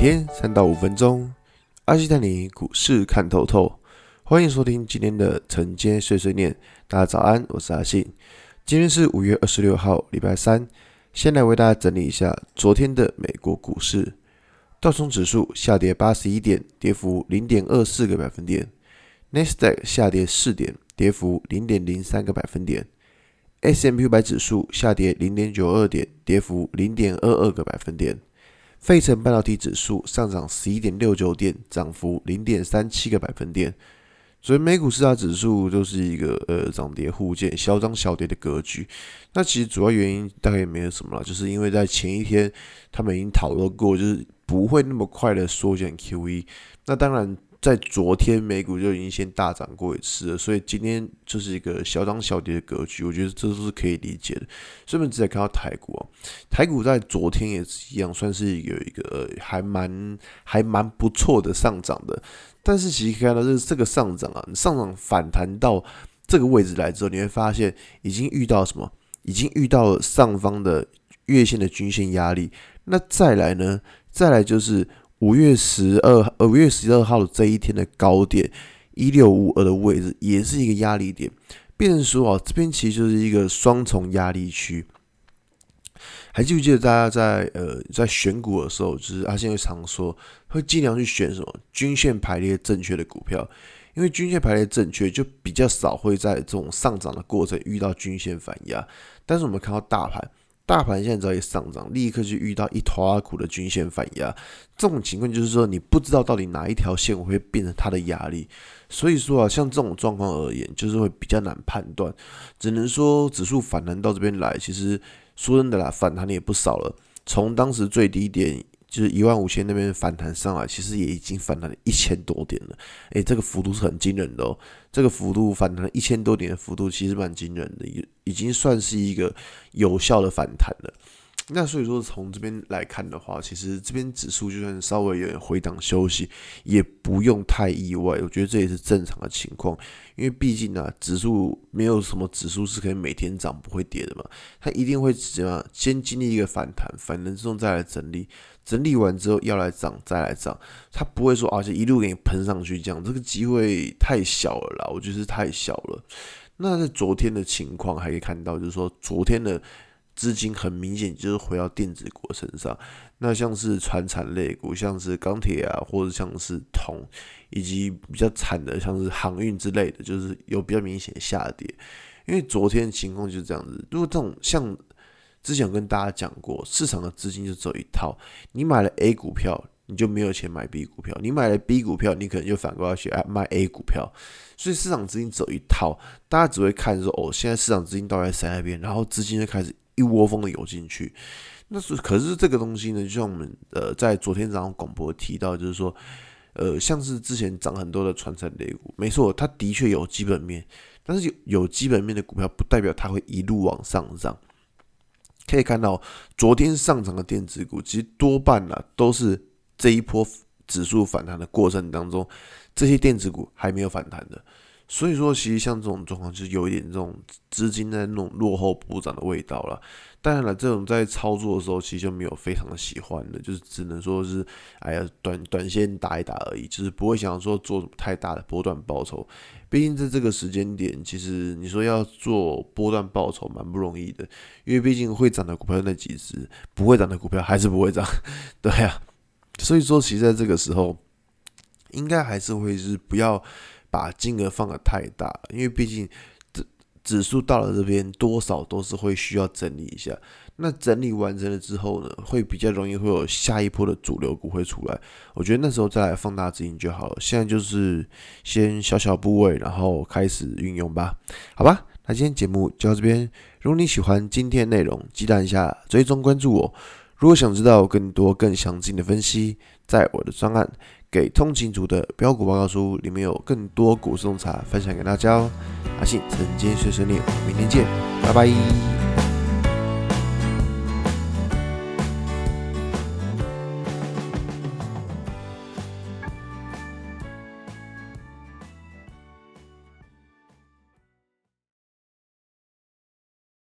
天三到五分钟，阿信带你股市看透透。欢迎收听今天的晨间碎碎念。大家早安，我是阿信。今天是五月二十六号，礼拜三。先来为大家整理一下昨天的美国股市。道琼指数下跌八十一点，跌幅零点二四个百分点。纳斯达克下跌四点，跌幅零点零三个百分点。S&P 五百指数下跌零点九二点，跌幅零点二二个百分点。费城半导体指数上涨十一点六九点，涨幅零点三七个百分点。所以美股四大指数就是一个呃涨跌互见、小涨小跌的格局。那其实主要原因大概也没有什么了，就是因为在前一天他们已经讨论过，就是不会那么快的缩减 QE。那当然。在昨天美股就已经先大涨过一次了，所以今天就是一个小涨小跌的格局，我觉得这都是可以理解的。顺便直接看到台股啊，台股在昨天也是一样，算是有一个还蛮还蛮不错的上涨的。但是其实看到，这这个上涨啊，上涨反弹到这个位置来之后，你会发现已经遇到什么？已经遇到上方的月线的均线压力。那再来呢？再来就是。五月十二呃，五月十二号的这一天的高点一六五二的位置，也是一个压力点。变成说啊，这边其实就是一个双重压力区。还记不记得大家在呃在选股的时候，就是阿信会常说，会尽量去选什么均线排列正确的股票，因为均线排列正确，就比较少会在这种上涨的过程遇到均线反压。但是我们看到大盘。大盘现在只要一上涨，立刻就遇到一坨阿苦的均线反压，这种情况就是说你不知道到底哪一条线会变成它的压力，所以说啊，像这种状况而言，就是会比较难判断，只能说指数反弹到这边来，其实说真的啦，反弹的也不少了，从当时最低点。就是一万五千那边反弹上来，其实也已经反弹了一千多点了。诶，这个幅度是很惊人的哦。这个幅度反弹一千多点的幅度，其实蛮惊人的，已已经算是一个有效的反弹了。那所以说，从这边来看的话，其实这边指数就算稍微有点回档休息，也不用太意外。我觉得这也是正常的情况，因为毕竟啊，指数没有什么指数是可以每天涨不会跌的嘛，它一定会怎样？先经历一个反弹，反弹之后再来整理，整理完之后要来涨再来涨，它不会说而且一路给你喷上去这样，这个机会太小了啦，我觉得是太小了。那在昨天的情况还可以看到，就是说昨天的。资金很明显就是回到电子股身上，那像是船产类股，像是钢铁啊，或者像是铜，以及比较惨的像是航运之类的，就是有比较明显的下跌。因为昨天的情况就是这样子，如果这种像之前跟大家讲过，市场的资金就走一套，你买了 A 股票，你就没有钱买 B 股票；你买了 B 股票，你可能就反过来去卖 A 股票。所以市场资金走一套，大家只会看说哦，现在市场资金到底在谁那边，然后资金就开始。一窝蜂的游进去，那是可是这个东西呢，就像我们呃在昨天早上广播提到，就是说，呃，像是之前涨很多的传产类股，没错，它的确有基本面，但是有有基本面的股票不代表它会一路往上涨。可以看到，昨天上涨的电子股，其实多半呢都是这一波指数反弹的过程当中，这些电子股还没有反弹的。所以说，其实像这种状况，就是有一点这种资金在那种落后补涨的味道了。当然了，这种在操作的时候，其实就没有非常的喜欢的，就是只能说是，哎呀，短短线打一打而已，就是不会想说做太大的波段报酬。毕竟在这个时间点，其实你说要做波段报酬蛮不容易的，因为毕竟会涨的股票那几只，不会涨的股票还是不会涨，对呀。所以说，其实在这个时候，应该还是会是不要。把金额放得太大，因为毕竟指指数到了这边，多少都是会需要整理一下。那整理完成了之后呢，会比较容易会有下一波的主流股会出来。我觉得那时候再来放大资金就好了。现在就是先小小部位，然后开始运用吧。好吧，那今天节目就到这边。如果你喜欢今天内容，记得一下追踪关注我。如果想知道更多更详尽的分析，在我的专案。给通勤族的标股报告书里面有更多股市洞察分享给大家哦。阿信晨间碎碎念，明天见，拜拜。